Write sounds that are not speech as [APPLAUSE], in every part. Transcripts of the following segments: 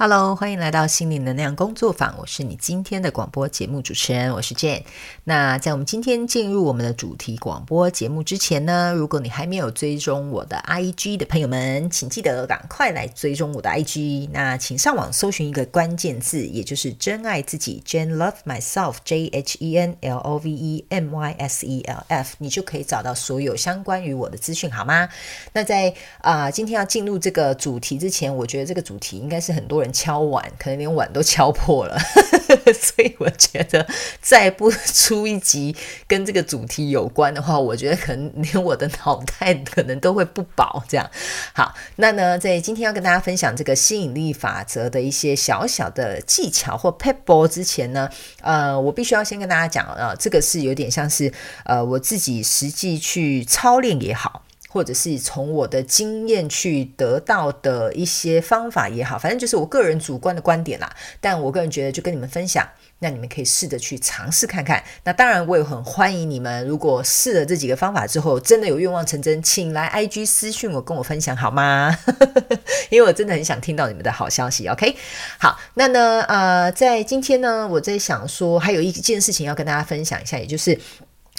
Hello，欢迎来到心灵能量工作坊。我是你今天的广播节目主持人，我是 Jane。那在我们今天进入我们的主题广播节目之前呢，如果你还没有追踪我的 IG 的朋友们，请记得赶快来追踪我的 IG。那请上网搜寻一个关键字，也就是“真爱自己 ”，Jane Love Myself，J H E N L O V E M Y S E L F，你就可以找到所有相关于我的资讯，好吗？那在啊、今天要进入这个主题之前，我觉得这个主题应该是很多人。敲碗，可能连碗都敲破了，[LAUGHS] 所以我觉得再不出一集跟这个主题有关的话，我觉得可能连我的脑袋可能都会不保。这样，好，那呢，在今天要跟大家分享这个吸引力法则的一些小小的技巧或 p e p b a l l 之前呢，呃，我必须要先跟大家讲啊，这个是有点像是呃我自己实际去操练也好。或者是从我的经验去得到的一些方法也好，反正就是我个人主观的观点啦。但我个人觉得，就跟你们分享，那你们可以试着去尝试看看。那当然，我也很欢迎你们，如果试了这几个方法之后，真的有愿望成真，请来 IG 私讯我，跟我分享好吗？[LAUGHS] 因为我真的很想听到你们的好消息。OK，好，那呢，呃，在今天呢，我在想说，还有一件事情要跟大家分享一下，也就是。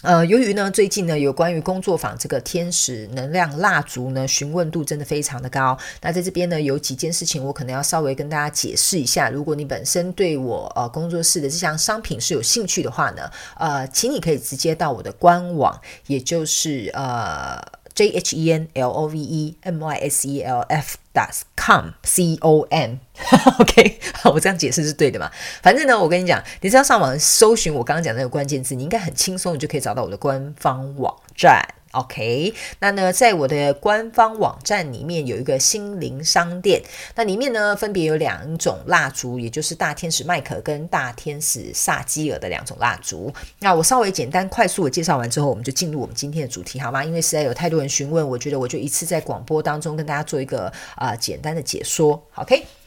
呃，由于呢，最近呢，有关于工作坊这个天使能量蜡烛呢，询问度真的非常的高。那在这边呢，有几件事情我可能要稍微跟大家解释一下。如果你本身对我呃工作室的这项商品是有兴趣的话呢，呃，请你可以直接到我的官网，也就是呃 J H E N L O V E M Y S E L F dot com C O M。[LAUGHS] OK，我这样解释是对的嘛？反正呢，我跟你讲，你只要上网搜寻我刚刚讲的那个关键字，你应该很轻松，你就可以找到我的官方网站。OK，那呢，在我的官方网站里面有一个心灵商店，那里面呢分别有两种蜡烛，也就是大天使麦克跟大天使萨基尔的两种蜡烛。那我稍微简单快速的介绍完之后，我们就进入我们今天的主题，好吗？因为实在有太多人询问，我觉得我就一次在广播当中跟大家做一个啊、简单的解说。OK。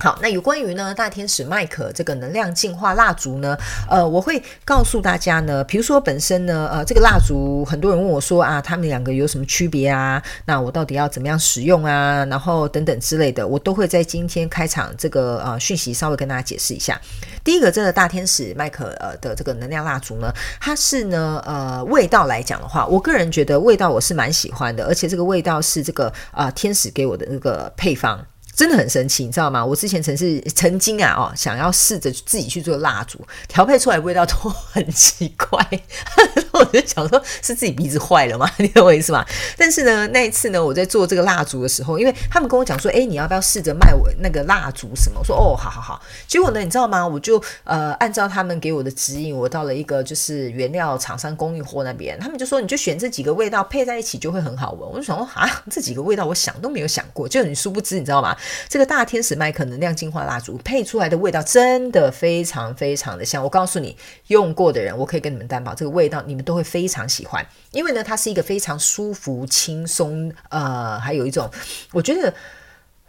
好，那有关于呢大天使麦可这个能量净化蜡烛呢，呃，我会告诉大家呢，比如说本身呢，呃，这个蜡烛很多人问我说啊，他们两个有什么区别啊？那我到底要怎么样使用啊？然后等等之类的，我都会在今天开场这个呃讯息稍微跟大家解释一下。第一个，这个大天使麦可呃的这个能量蜡烛呢，它是呢呃味道来讲的话，我个人觉得味道我是蛮喜欢的，而且这个味道是这个啊、呃、天使给我的那个配方。真的很神奇，你知道吗？我之前曾是曾经啊，哦，想要试着自己去做蜡烛，调配出来味道都很奇怪，[LAUGHS] 我就想说，是自己鼻子坏了吗？[LAUGHS] 你懂我意思吗？但是呢，那一次呢，我在做这个蜡烛的时候，因为他们跟我讲说，哎，你要不要试着卖我那个蜡烛什么？我说，哦，好好好。结果呢，你知道吗？我就呃，按照他们给我的指引，我到了一个就是原料厂商供应货那边，他们就说，你就选这几个味道配在一起就会很好闻。我就想说，啊，这几个味道我想都没有想过，就你殊不知，你知道吗？这个大天使麦克能量净化蜡烛配出来的味道真的非常非常的香，我告诉你，用过的人，我可以跟你们担保，这个味道你们都会非常喜欢，因为呢，它是一个非常舒服、轻松，呃，还有一种，我觉得。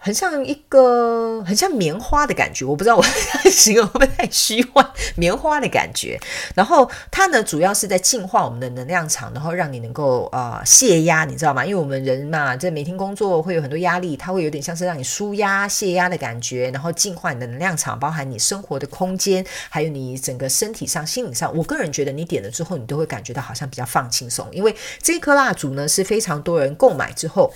很像一个很像棉花的感觉，我不知道我形容会不会太虚幻，棉花的感觉。然后它呢，主要是在净化我们的能量场，然后让你能够啊、呃、泄压，你知道吗？因为我们人嘛，在每天工作会有很多压力，它会有点像是让你舒压、泄压的感觉，然后净化你的能量场，包含你生活的空间，还有你整个身体上、心理上。我个人觉得，你点了之后，你都会感觉到好像比较放轻松，因为这颗蜡烛呢是非常多人购买之后。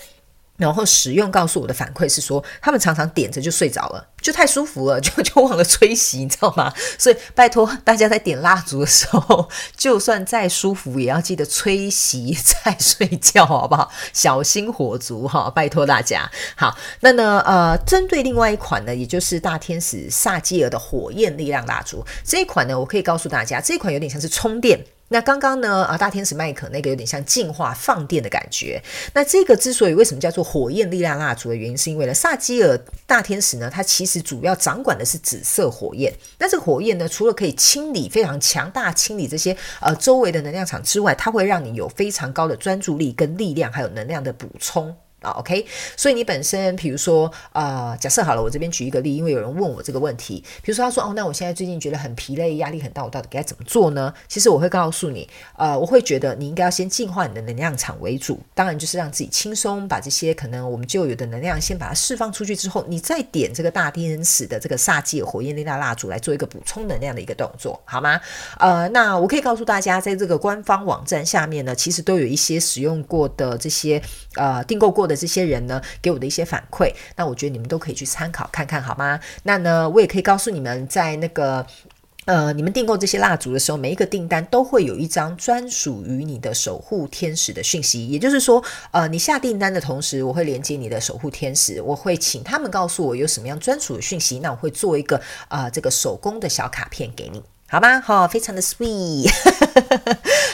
然后使用告诉我的反馈是说，他们常常点着就睡着了，就太舒服了，[LAUGHS] 就就忘了吹熄，你知道吗？所以拜托大家在点蜡烛的时候，就算再舒服，也要记得吹熄再睡觉，好不好？小心火烛哈，拜托大家。好，那呢，呃，针对另外一款呢，也就是大天使萨基尔的火焰力量蜡烛这一款呢，我可以告诉大家，这一款有点像是充电。那刚刚呢啊，大天使麦克那个有点像净化放电的感觉。那这个之所以为什么叫做火焰力量蜡烛的原因，是因为呢，萨基尔大天使呢，它其实主要掌管的是紫色火焰。那这个火焰呢，除了可以清理非常强大清理这些呃周围的能量场之外，它会让你有非常高的专注力跟力量，还有能量的补充。啊，OK，所以你本身，比如说，呃，假设好了，我这边举一个例，因为有人问我这个问题，比如说他说，哦，那我现在最近觉得很疲累，压力很大，我到底该怎么做呢？其实我会告诉你，呃，我会觉得你应该要先净化你的能量场为主，当然就是让自己轻松，把这些可能我们旧有的能量先把它释放出去之后，你再点这个大天使的这个萨基火焰力量蜡烛来做一个补充能量的一个动作，好吗？呃，那我可以告诉大家，在这个官方网站下面呢，其实都有一些使用过的这些呃订购过的这些人呢，给我的一些反馈，那我觉得你们都可以去参考看看，好吗？那呢，我也可以告诉你们，在那个呃，你们订购这些蜡烛的时候，每一个订单都会有一张专属于你的守护天使的讯息，也就是说，呃，你下订单的同时，我会连接你的守护天使，我会请他们告诉我有什么样专属的讯息，那我会做一个啊、呃，这个手工的小卡片给你。好吗？好，非常的 sweet。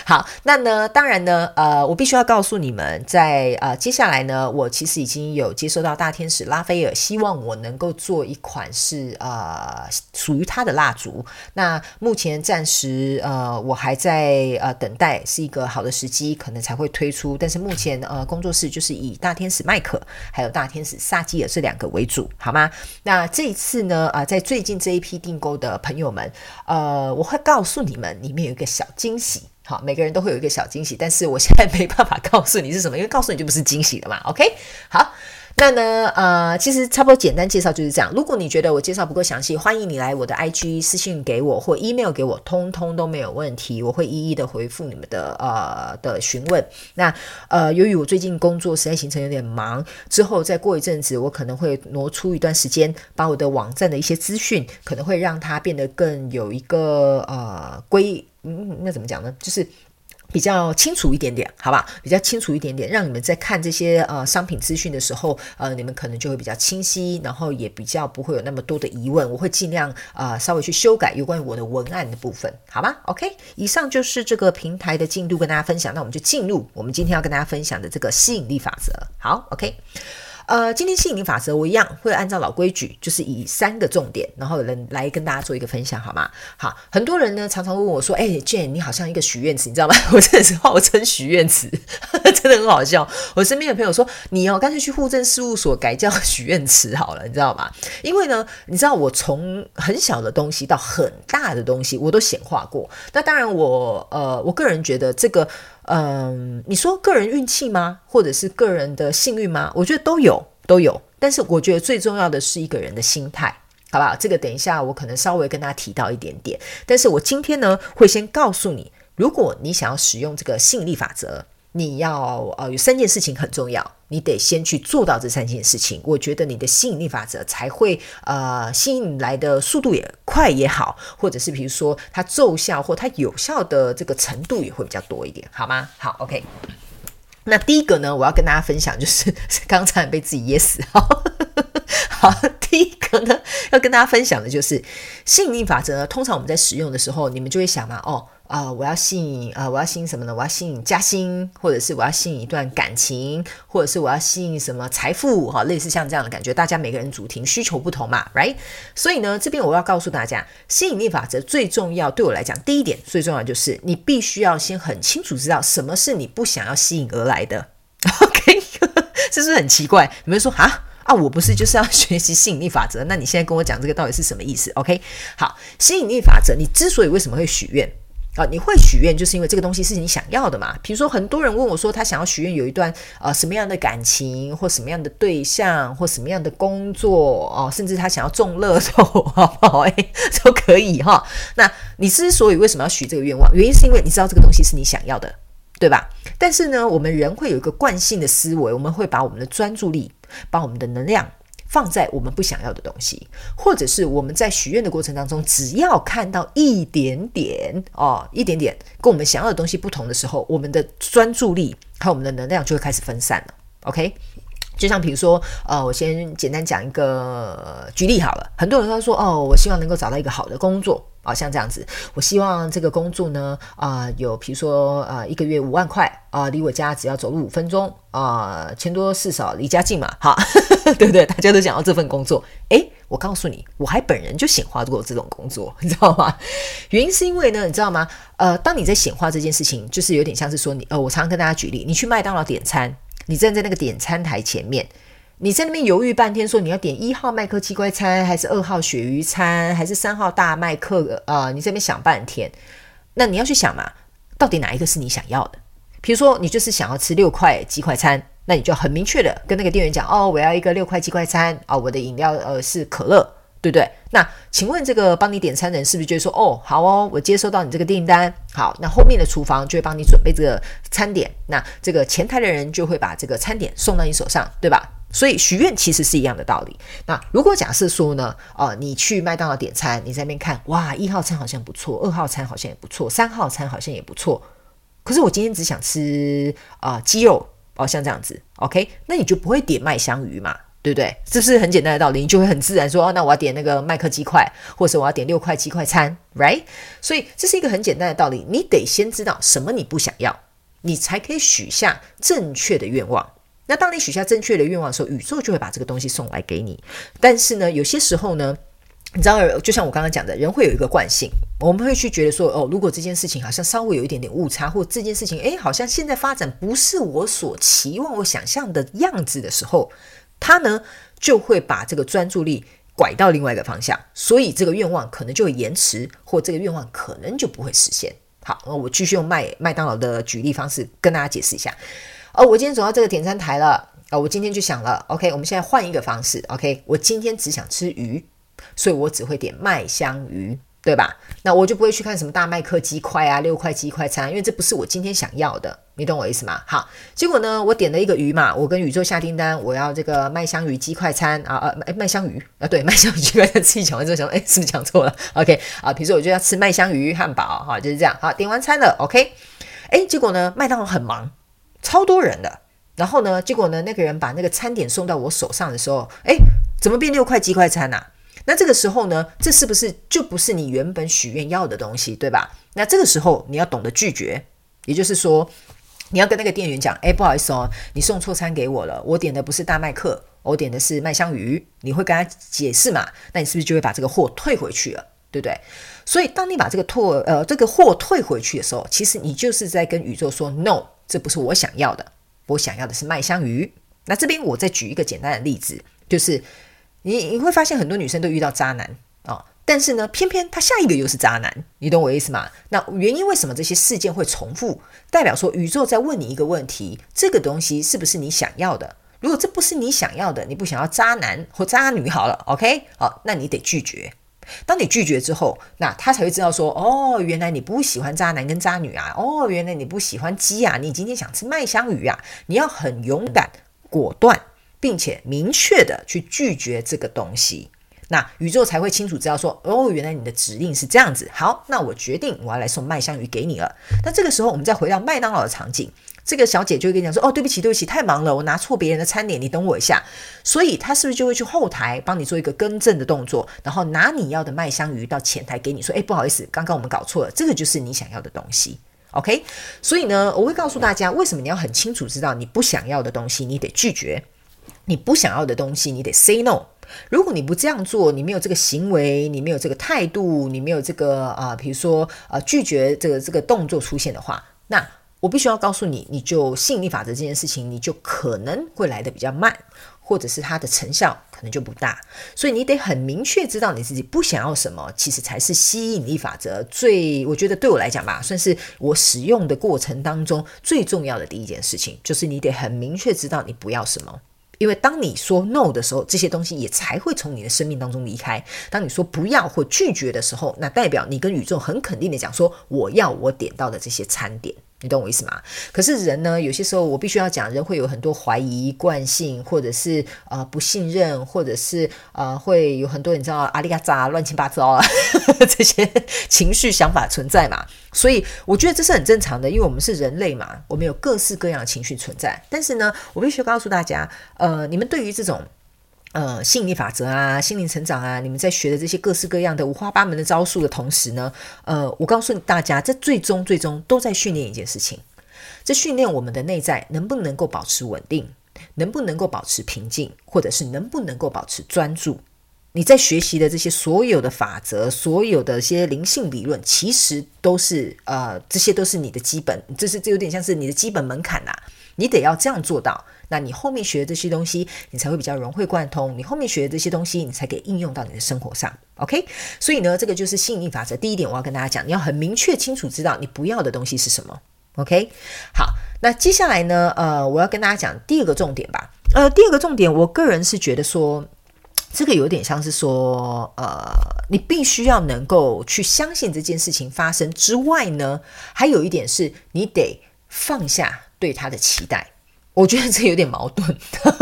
好，那呢，当然呢，呃，我必须要告诉你们，在呃接下来呢，我其实已经有接收到大天使拉斐尔，希望我能够做一款是呃属于他的蜡烛。那目前暂时呃我还在呃等待，是一个好的时机，可能才会推出。但是目前呃工作室就是以大天使麦克还有大天使萨基尔这两个为主，好吗？那这一次呢，啊、呃，在最近这一批订购的朋友们，呃，我会告诉你们，里面有一个小惊喜。好，每个人都会有一个小惊喜，但是我现在没办法告诉你是什么，因为告诉你就不是惊喜了嘛。OK，好。那呢，呃，其实差不多简单介绍就是这样。如果你觉得我介绍不够详细，欢迎你来我的 IG 私信给我或 email 给我，通通都没有问题，我会一一的回复你们的呃的询问。那呃，由于我最近工作实在行程有点忙，之后再过一阵子，我可能会挪出一段时间，把我的网站的一些资讯，可能会让它变得更有一个呃归，嗯，那怎么讲呢？就是。比较清楚一点点，好吧？比较清楚一点点，让你们在看这些呃商品资讯的时候，呃，你们可能就会比较清晰，然后也比较不会有那么多的疑问。我会尽量、呃、稍微去修改有关于我的文案的部分，好吗？OK，以上就是这个平台的进度跟大家分享，那我们就进入我们今天要跟大家分享的这个吸引力法则。好，OK。呃，今天吸引力法则我一样会按照老规矩，就是以三个重点，然后人来跟大家做一个分享，好吗？好，很多人呢常常问我说：“哎，Jhen，你好像一个许愿池，你知道吗？” [LAUGHS] 我真的是号称许愿池，[LAUGHS] 真的很好笑。我身边的朋友说：“你哦，干脆去户政事务所改叫许愿池好了，你知道吗？”因为呢，你知道我从很小的东西到很大的东西，我都显化过。那当然，我呃，我个人觉得这个。嗯，你说个人运气吗？或者是个人的幸运吗？我觉得都有，都有。但是我觉得最重要的是一个人的心态，好不好？这个等一下我可能稍微跟大家提到一点点。但是我今天呢，会先告诉你，如果你想要使用这个吸引力法则。你要呃有三件事情很重要，你得先去做到这三件事情，我觉得你的吸引力法则才会呃吸引来的速度也快也好，或者是比如说它奏效或它有效的这个程度也会比较多一点，好吗？好，OK。那第一个呢，我要跟大家分享就是 [LAUGHS] 刚才被自己噎死，好，[LAUGHS] 好，第一个呢要跟大家分享的就是吸引力法则，通常我们在使用的时候，你们就会想嘛，哦。啊、我要吸引啊、我要吸引什么呢？我要吸引加薪，或者是我要吸引一段感情，或者是我要吸引什么财富？哈，类似像这样的感觉。大家每个人主题需求不同嘛，right？所以呢，这边我要告诉大家，吸引力法则最重要，对我来讲，第一点最重要就是你必须要先很清楚知道什么是你不想要吸引而来的。OK，这 [LAUGHS] 是不是很奇怪？你们说啊啊，我不是就是要学习吸引力法则？那你现在跟我讲这个到底是什么意思？OK，好，吸引力法则，你之所以为什么会许愿？啊，你会许愿，就是因为这个东西是你想要的嘛？比如说，很多人问我说，他想要许愿有一段呃什么样的感情，或什么样的对象，或什么样的工作哦，甚至他想要中乐透，[LAUGHS] 好不好？哎，都可以哈。那你之所以为什么要许这个愿望？原因是因为你知道这个东西是你想要的，对吧？但是呢，我们人会有一个惯性的思维，我们会把我们的专注力，把我们的能量。放在我们不想要的东西，或者是我们在许愿的过程当中，只要看到一点点哦，一点点跟我们想要的东西不同的时候，我们的专注力和我们的能量就会开始分散了。OK，就像比如说，呃，我先简单讲一个举例好了。很多人都说，哦，我希望能够找到一个好的工作。啊，像这样子，我希望这个工作呢，啊、有比如说，呃，一个月五万块，啊、离我家只要走路五分钟，啊、钱多事少离家近嘛，哈，[LAUGHS] 对不对？大家都想要这份工作，诶，我告诉你，我还本人就显化过这种工作，你知道吗？原因是因为呢，你知道吗？呃，当你在显化这件事情，就是有点像是说你，呃，我常常跟大家举例，你去麦当劳点餐。你站在那个点餐台前面，你在那边犹豫半天，说你要点一号麦克鸡块餐，还是二号鳕鱼餐，还是三号大麦克？呃，你这边想半天，那你要去想嘛，到底哪一个是你想要的？比如说，你就是想要吃六块鸡块餐，那你就很明确的跟那个店员讲，哦，我要一个六块鸡块餐，哦，我的饮料呃是可乐。对不对？那请问这个帮你点餐的人是不是就说哦，好哦，我接收到你这个订单，好，那后面的厨房就会帮你准备这个餐点，那这个前台的人就会把这个餐点送到你手上，对吧？所以许愿其实是一样的道理。那如果假设说呢，呃，你去麦当劳点餐，你在那边看，哇，一号餐好像不错，二号餐好像也不错，三号餐好像也不错，可是我今天只想吃啊、呃、鸡肉哦，像这样子，OK，那你就不会点麦香鱼嘛？对不对？这是很简单的道理，你就会很自然说，哦，那我要点那个麦克鸡块，或者我要点六块鸡块餐，right？所以这是一个很简单的道理，你得先知道什么你不想要，你才可以许下正确的愿望。那当你许下正确的愿望的时候，宇宙就会把这个东西送来给你。但是呢，有些时候呢，你知道，就像我刚刚讲的，人会有一个惯性，我们会去觉得说，哦，如果这件事情好像稍微有一点点误差，或这件事情，诶，好像现在发展不是我所期望、我想象的样子的时候。他呢就会把这个专注力拐到另外一个方向，所以这个愿望可能就会延迟，或这个愿望可能就不会实现。好，那我继续用麦麦当劳的举例方式跟大家解释一下。哦，我今天走到这个点餐台了，哦，我今天就想了，OK，我们现在换一个方式，OK，我今天只想吃鱼，所以我只会点麦香鱼。对吧？那我就不会去看什么大麦克鸡块啊，六块鸡块餐，因为这不是我今天想要的，你懂我意思吗？好，结果呢，我点了一个鱼嘛，我跟宇宙下订单，我要这个麦香鱼鸡块餐啊，呃，哎，麦香鱼啊，对，[LAUGHS] 麦香鱼鸡块餐，自己讲完之后想，哎，是不是讲错了？OK 啊，比如说我就要吃麦香鱼汉堡，哈，就是这样，好，点完餐了，OK，哎，结果呢，麦当劳很忙，超多人的，然后呢，结果呢，那个人把那个餐点送到我手上的时候，哎，怎么变六块鸡块餐呐？那这个时候呢，这是不是就不是你原本许愿要的东西，对吧？那这个时候你要懂得拒绝，也就是说，你要跟那个店员讲，哎，不好意思哦，你送错餐给我了，我点的不是大麦克，我点的是麦香鱼。你会跟他解释嘛？那你是不是就会把这个货退回去了，对不对？所以当你把这个退呃这个货退回去的时候，其实你就是在跟宇宙说，no，这不是我想要的，我想要的是麦香鱼。那这边我再举一个简单的例子，就是。你你会发现很多女生都遇到渣男啊、哦，但是呢，偏偏他下一个又是渣男，你懂我意思吗？那原因为什么这些事件会重复？代表说宇宙在问你一个问题：这个东西是不是你想要的？如果这不是你想要的，你不想要渣男或渣女，好了，OK，好，那你得拒绝。当你拒绝之后，那他才会知道说：哦，原来你不喜欢渣男跟渣女啊！哦，原来你不喜欢鸡啊！你今天想吃麦香鱼啊！你要很勇敢、果断。并且明确的去拒绝这个东西，那宇宙才会清楚知道说，哦，原来你的指令是这样子。好，那我决定我要来送麦香鱼给你了。那这个时候，我们再回到麦当劳的场景，这个小姐就会跟你讲说，哦，对不起，对不起，太忙了，我拿错别人的餐点，你等我一下。所以她是不是就会去后台帮你做一个更正的动作，然后拿你要的麦香鱼到前台给你说，哎，不好意思，刚刚我们搞错了，这个就是你想要的东西。OK，所以呢，我会告诉大家，为什么你要很清楚知道你不想要的东西，你得拒绝。你不想要的东西，你得 say no。如果你不这样做，你没有这个行为，你没有这个态度，你没有这个啊、比如说呃拒绝这个这个动作出现的话，那我必须要告诉你，你就吸引力法则这件事情，你就可能会来得比较慢，或者是它的成效可能就不大。所以你得很明确知道你自己不想要什么，其实才是吸引力法则最，我觉得对我来讲吧，算是我使用的过程当中最重要的第一件事情，就是你得很明确知道你不要什么。因为当你说 no 的时候，这些东西也才会从你的生命当中离开。当你说不要或拒绝的时候，那代表你跟宇宙很肯定的讲说，我要我点到的这些餐点。你懂我意思吗？可是人呢，有些时候我必须要讲，人会有很多怀疑惯性，或者是呃不信任，或者是呃会有很多你知道阿里嘎杂乱七八糟啊 [LAUGHS] 这些情绪想法存在嘛。所以我觉得这是很正常的，因为我们是人类嘛，我们有各式各样的情绪存在。但是呢，我必须告诉大家，呃，你们对于这种。呃，吸引力法则啊，心灵成长啊，你们在学的这些各式各样的五花八门的招数的同时呢，呃，我告诉大家，这最终最终都在训练一件事情，这训练我们的内在能不能够保持稳定，能不能够保持平静，或者是能不能够保持专注。你在学习的这些所有的法则，所有的一些灵性理论，其实都是呃，这些都是你的基本，这是这有点像是你的基本门槛呐、你得要这样做到，那你后面学的这些东西，你才会比较融会贯通。你后面学的这些东西，你才可以应用到你的生活上。OK，所以呢，这个就是吸引力法则。第一点，我要跟大家讲，你要很明确清楚知道你不要的东西是什么。OK，好，那接下来呢，呃，我要跟大家讲第二个重点吧。呃，第二个重点，我个人是觉得说，这个有点像是说，呃，你必须要能够去相信这件事情发生之外呢，还有一点是你得放下对他的期待。我觉得这有点矛盾，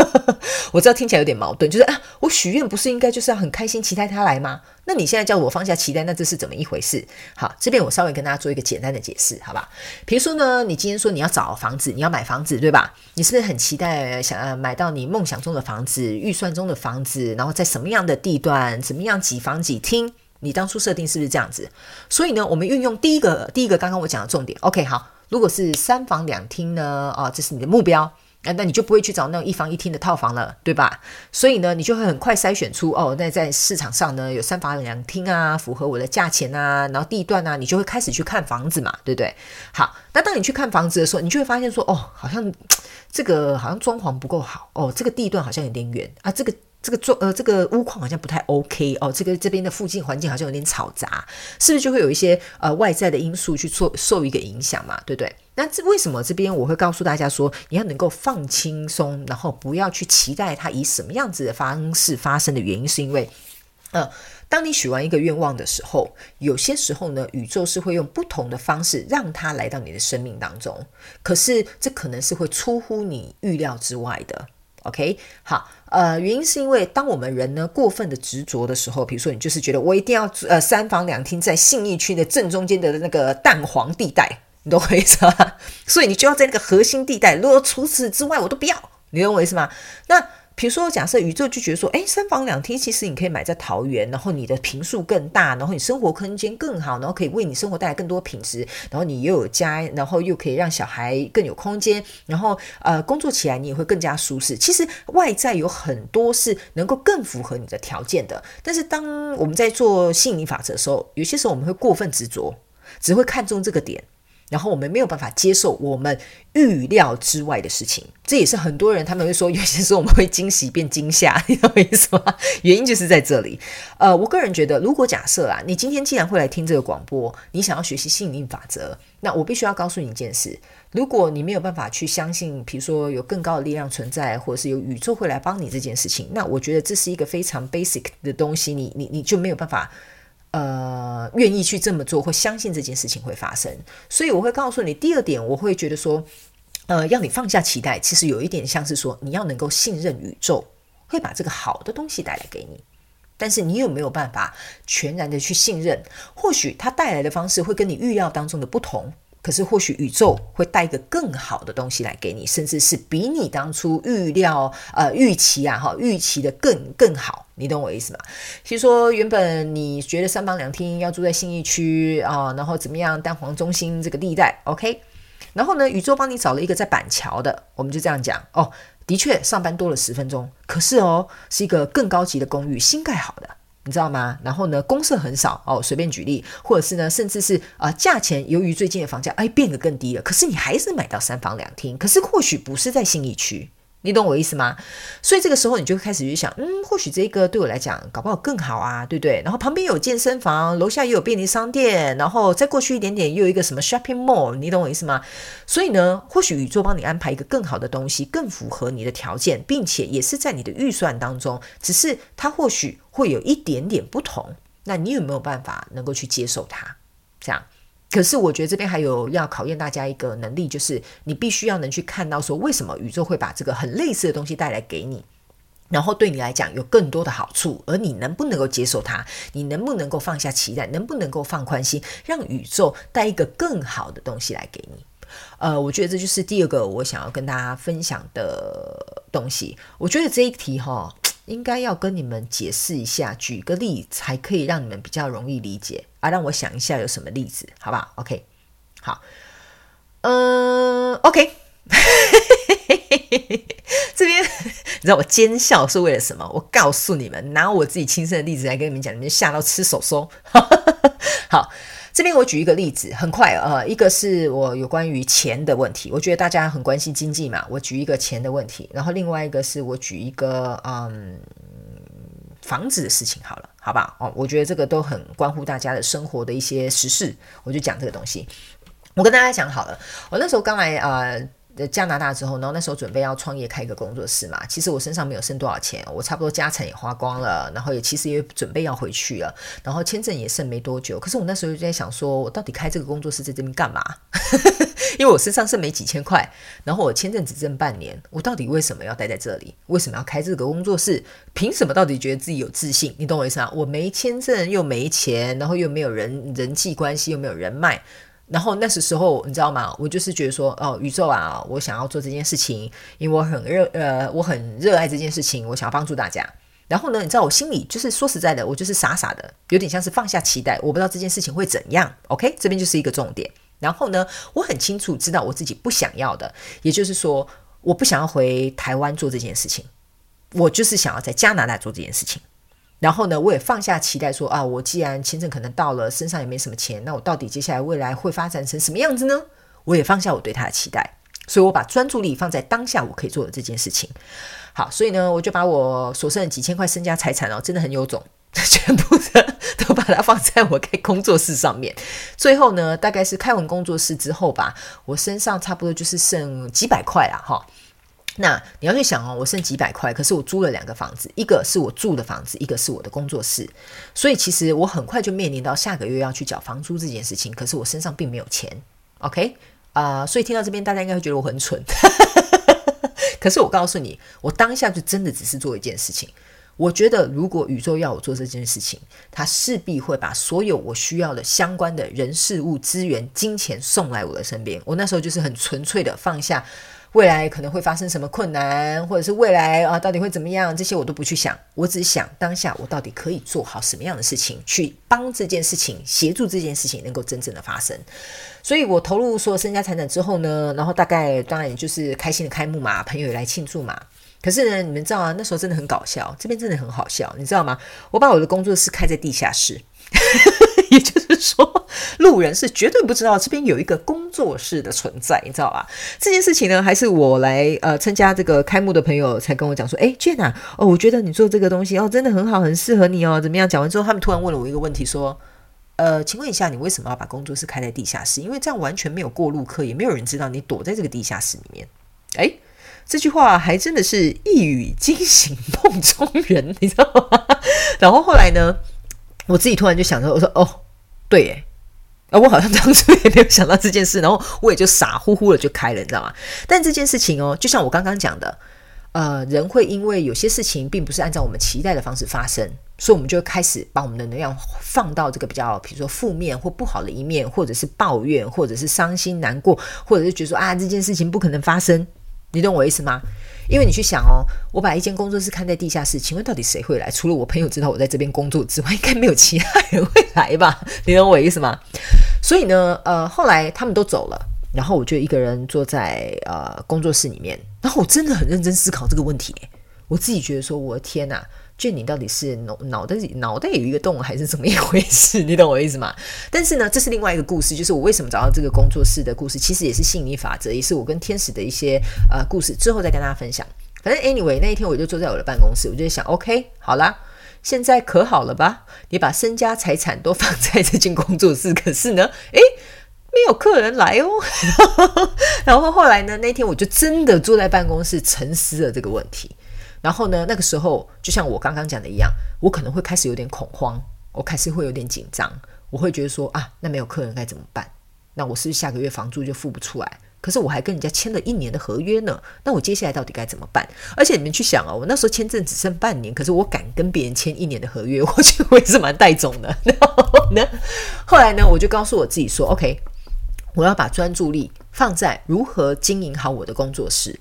[LAUGHS] 我知道听起来有点矛盾，就是啊，我许愿不是应该就是要很开心期待他来吗？那你现在叫我放下期待，那这是怎么一回事？好，这边我稍微跟大家做一个简单的解释，好吧？比如说呢，你今天说你要找房子，你要买房子，对吧？你是不是很期待想要买到你梦想中的房子、预算中的房子，然后在什么样的地段、怎么样几房几厅？你当初设定是不是这样子？所以呢，我们运用第一个第一个刚刚我讲的重点，OK，好，如果是三房两厅呢？哦，这是你的目标。那那你就不会去找那种一房一厅的套房了，对吧？所以呢，你就会很快筛选出哦，那在市场上呢有三房两厅啊，符合我的价钱啊，然后地段啊，你就会开始去看房子嘛，对不对？好，那当你去看房子的时候，你就会发现说，哦，好像这个好像装潢不够好，哦，这个地段好像有点远啊，这个。这个装呃，这个屋况好像不太 OK 哦。这个这边的附近环境好像有点吵杂，是不是就会有一些呃外在的因素去做受一个影响嘛？对不对？那这为什么这边我会告诉大家说，你要能够放轻松，然后不要去期待它以什么样子的方式发生的原因，是因为呃，当你许完一个愿望的时候，有些时候呢，宇宙是会用不同的方式让它来到你的生命当中，可是这可能是会出乎你预料之外的。OK，好，呃，原因是因为当我们人呢过分的执着的时候，比如说你就是觉得我一定要呃三房两厅在信义区的正中间的那个蛋黄地带，你懂我意思吗？所以你就要在那个核心地带，如果除此之外我都不要，你懂我意思吗？那。比如说，假设宇宙就觉得说，诶，三房两厅，其实你可以买在桃园，然后你的坪数更大，然后你生活空间更好，然后可以为你生活带来更多品质，然后你又有家，然后又可以让小孩更有空间，然后呃，工作起来你也会更加舒适。其实外在有很多是能够更符合你的条件的，但是当我们在做吸引力法则的时候，有些时候我们会过分执着，只会看重这个点。然后我们没有办法接受我们预料之外的事情，这也是很多人他们会说，有些时候我们会惊喜变惊吓，你懂我意思吗？原因就是在这里。呃，我个人觉得，如果假设啊，你今天既然会来听这个广播，你想要学习吸引力法则，那我必须要告诉你一件事：如果你没有办法去相信，比如说有更高的力量存在，或者是有宇宙会来帮你这件事情，那我觉得这是一个非常 basic 的东西，你你你就没有办法。呃，愿意去这么做，或相信这件事情会发生，所以我会告诉你第二点，我会觉得说，呃，要你放下期待，其实有一点像是说，你要能够信任宇宙会把这个好的东西带来给你，但是你有没有办法全然的去信任？或许它带来的方式会跟你预料当中的不同。可是，或许宇宙会带一个更好的东西来给你，甚至是比你当初预料、呃预期啊，哈预期的更更好。你懂我意思吗？其实说，原本你觉得三房两厅要住在信义区啊，然后怎么样，蛋黄中心这个地带，OK。然后呢，宇宙帮你找了一个在板桥的，我们就这样讲哦，的确上班多了十分钟，可是哦，是一个更高级的公寓，新盖好的。你知道吗？然后呢，公设很少哦，随便举例，或者是呢，甚至是啊、价钱由于最近的房价哎变得更低了，可是你还是买到三房两厅，可是或许不是在信义区。你懂我意思吗？所以这个时候你就开始去想，嗯，或许这个对我来讲搞不好更好啊，对不对？然后旁边有健身房，楼下也有便利商店，然后再过去一点点又有一个什么 shopping mall，你懂我意思吗？所以呢，或许宇宙帮你安排一个更好的东西，更符合你的条件，并且也是在你的预算当中，只是它或许会有一点点不同，那你有没有办法能够去接受它？这样。可是我觉得这边还有要考验大家一个能力，就是你必须要能去看到说，为什么宇宙会把这个很类似的东西带来给你，然后对你来讲有更多的好处，而你能不能够接受它？你能不能够放下期待？能不能够放宽心，让宇宙带一个更好的东西来给你？呃，我觉得这就是第二个我想要跟大家分享的东西。我觉得这一题哈。应该要跟你们解释一下，举个例才可以让你们比较容易理解啊。让我想一下有什么例子，好不好？OK，好，嗯，OK，[LAUGHS] 这边 [LAUGHS] 你知道我奸笑是为了什么？我告诉你们，拿我自己亲身的例子来跟你们讲，你们吓到吃手手。[LAUGHS] 好，这边我举一个例子，很快、呃，一个是我有关于钱的问题，我觉得大家很关心经济嘛，我举一个钱的问题，然后另外一个是我举一个嗯房子的事情好了，好吧？哦，我觉得这个都很关乎大家的生活的一些实事，我就讲这个东西。我跟大家讲好了，我那时候刚来啊。加拿大之后，然后那时候准备要创业开一个工作室嘛。其实我身上没有剩多少钱，我差不多家产也花光了，然后也其实也准备要回去了，然后签证也剩没多久。可是我那时候就在想说，我到底开这个工作室在这边干嘛？[LAUGHS] 因为我身上剩没几千块，然后我签证只剩半年，我到底为什么要待在这里？为什么要开这个工作室？凭什么？到底觉得自己有自信？你懂我意思吗？我没签证，又没钱，然后又没有人人际关系，又没有人脉。然后那时时候，你知道吗？我就是觉得说，哦，宇宙啊，我想要做这件事情，因为我很热，呃，我很热爱这件事情，我想要帮助大家。然后呢，你知道我心里就是说实在的，我就是傻傻的，有点像是放下期待，我不知道这件事情会怎样。OK，这边就是一个重点。然后呢，我很清楚知道我自己不想要的，也就是说，我不想要回台湾做这件事情，我就是想要在加拿大做这件事情。然后呢，我也放下期待说，啊，我既然签证可能到了，身上也没什么钱，那我到底接下来未来会发展成什么样子呢？我也放下我对他的期待，所以我把专注力放在当下我可以做的这件事情。好，所以呢，我就把我所剩的几千块身家财产哦，真的很有种，[LAUGHS] 全部的都把它放在我开工作室上面。最后呢，大概是开完工作室之后吧，我身上差不多就是剩几百块了，哈。那你要去想哦，我剩几百块，可是我租了两个房子，一个是我住的房子，一个是我的工作室，所以其实我很快就面临到下个月要去缴房租这件事情，可是我身上并没有钱，OK？啊、所以听到这边大家应该会觉得我很蠢，[LAUGHS] 可是我告诉你，我当下就真的只是做一件事情，我觉得如果宇宙要我做这件事情，它势必会把所有我需要的相关的人事物资源、金钱送来我的身边，我那时候就是很纯粹的放下。未来可能会发生什么困难，或者是未来啊，到底会怎么样？这些我都不去想，我只想当下我到底可以做好什么样的事情，去帮这件事情，协助这件事情能够真正的发生。所以我投入所有身家财产之后呢，然后大概当然也就是开心的开幕嘛，朋友也来庆祝嘛。可是呢，你们知道啊，那时候真的很搞笑，这边真的很好笑，你知道吗？我把我的工作室开在地下室。也就是说，路人是绝对不知道这边有一个工作室的存在，你知道吧？这件事情呢，还是我来呃参加这个开幕的朋友才跟我讲说，哎，Jhen 啊，哦，我觉得你做这个东西哦，真的很好，很适合你哦，怎么样？讲完之后，他们突然问了我一个问题，说，呃，请问一下，你为什么要把工作室开在地下室？因为这样完全没有过路客，也没有人知道你躲在这个地下室里面。哎，这句话还真的是一语惊醒 [LAUGHS] 梦中人，你知道吗？[LAUGHS] 然后后来呢？我自己突然就想着，我说哦，对耶，啊，我好像当初也没有想到这件事，然后我也就傻乎乎的就开了，你知道吗？但这件事情哦，就像我刚刚讲的，呃，人会因为有些事情并不是按照我们期待的方式发生，所以我们就开始把我们的能量放到这个比较，比如说负面或不好的一面，或者是抱怨，或者是伤心难过，或者是觉得说啊，这件事情不可能发生，你懂我意思吗？因为你去想哦，我把一间工作室看在地下室，请问到底谁会来？除了我朋友知道我在这边工作之外，应该没有其他人会来吧？[LAUGHS] 你懂我意思吗？所以呢，呃，后来他们都走了，然后我就一个人坐在呃工作室里面，然后我真的很认真思考这个问题，我自己觉得说，我的天哪！就你到底是脑脑袋脑袋有一个洞还是怎么一回事？[LAUGHS] 你懂我意思吗？但是呢，这是另外一个故事，就是我为什么找到这个工作室的故事，其实也是吸引力法则，也是我跟天使的一些呃故事，之后再跟大家分享。反正 anyway，那一天我就坐在我的办公室，我就想，OK，好啦，现在可好了吧？你把身家财产都放在这间工作室，可是呢，诶，没有客人来哦。[LAUGHS] 然后后来呢，那天我就真的坐在办公室沉思了这个问题。然后呢，那个时候就像我刚刚讲的一样，我可能会开始有点恐慌，我开始会有点紧张，我会觉得说啊，那没有客人该怎么办？那我是不是下个月房租就付不出来？可是我还跟人家签了一年的合约呢，那我接下来到底该怎么办？而且你们去想哦，我那时候签证只剩半年，可是我敢跟别人签一年的合约，我觉得我也是蛮带种的。[LAUGHS] 然后呢，后来呢，我就告诉我自己说，OK，我要把专注力放在如何经营好我的工作室。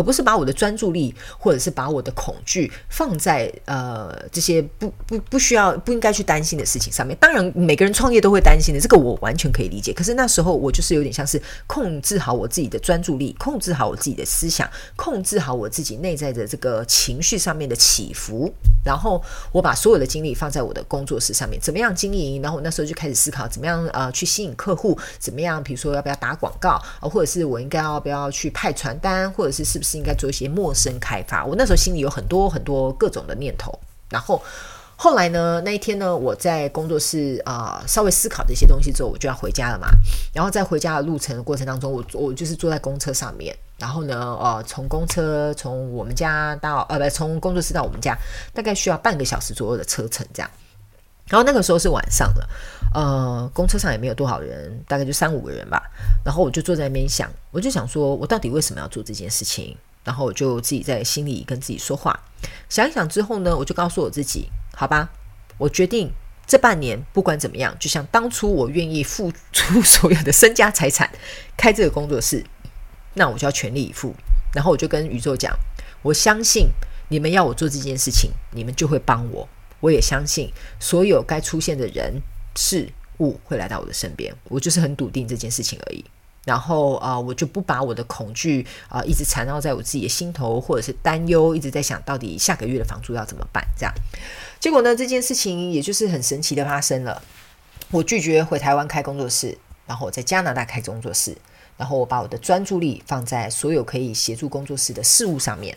而不是把我的专注力或者是把我的恐惧放在呃这些不不不需要不应该去担心的事情上面。当然，每个人创业都会担心的，这个我完全可以理解。可是那时候我就是有点像是控制好我自己的专注力，控制好我自己的思想，控制好我自己内在的这个情绪上面的起伏，然后我把所有的精力放在我的工作室上面，怎么样经营？然后我那时候就开始思考，怎么样呃去吸引客户，怎么样，比如说要不要打广告，或者是我应该要不要去派传单，或者是是不是是应该做一些陌生开发？我那时候心里有很多很多各种的念头。然后后来呢，那一天呢，我在工作室啊、稍微思考这些东西之后，我就要回家了嘛。然后在回家的路程的过程当中，我我就是坐在公车上面。然后呢，呃，从公车从我们家到呃不从工作室到我们家，大概需要半个小时左右的车程这样。然后那个时候是晚上了，呃，公车上也没有多少人，大概就三五个人吧。然后我就坐在那边想，我就想说，我到底为什么要做这件事情？然后我就自己在心里跟自己说话，想一想之后呢，我就告诉我自己，好吧，我决定这半年不管怎么样，就像当初我愿意付出所有的身家财产开这个工作室，那我就要全力以赴。然后我就跟宇宙讲，我相信你们要我做这件事情，你们就会帮我。我也相信所有该出现的人事物会来到我的身边，我就是很笃定这件事情而已。然后啊、我就不把我的恐惧啊、一直缠绕在我自己的心头，或者是担忧，一直在想到底下个月的房租要怎么办。这样，结果呢，这件事情也就是很神奇的发生了。我拒绝回台湾开工作室，然后我在加拿大开工作室，然后我把我的专注力放在所有可以协助工作室的事物上面。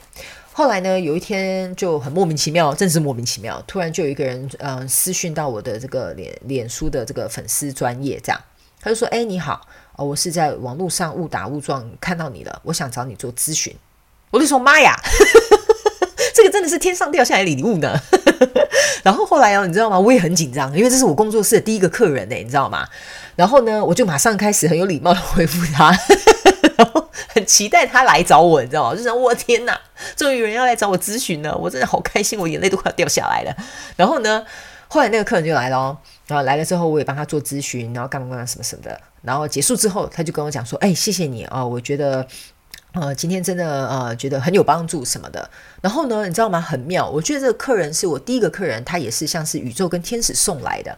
后来呢，有一天就很莫名其妙，真是莫名其妙，突然就有一个人，嗯、呃，私讯到我的这个脸脸书的这个粉丝专业，这样，他就说：“哎，你好，哦，我是在网络上误打误撞看到你了，我想找你做咨询。”我就说：“妈呀，[LAUGHS] 这个真的是天上掉下来礼物呢。”然后后来哦，你知道吗？我也很紧张，因为这是我工作室的第一个客人呢，你知道吗？然后呢，我就马上开始很有礼貌的回复他。很期待他来找我，你知道吗？就想，我天哪，终于有人要来找我咨询了，我真的好开心，我眼泪都快要掉下来了。然后呢，后来那个客人就来了，然后来了之后，我也帮他做咨询，然后干嘛干嘛什么什么的。然后结束之后，他就跟我讲说：“哎，谢谢你哦，我觉得。”呃，今天真的呃，觉得很有帮助什么的。然后呢，你知道吗？很妙，我觉得这个客人是我第一个客人，他也是像是宇宙跟天使送来的。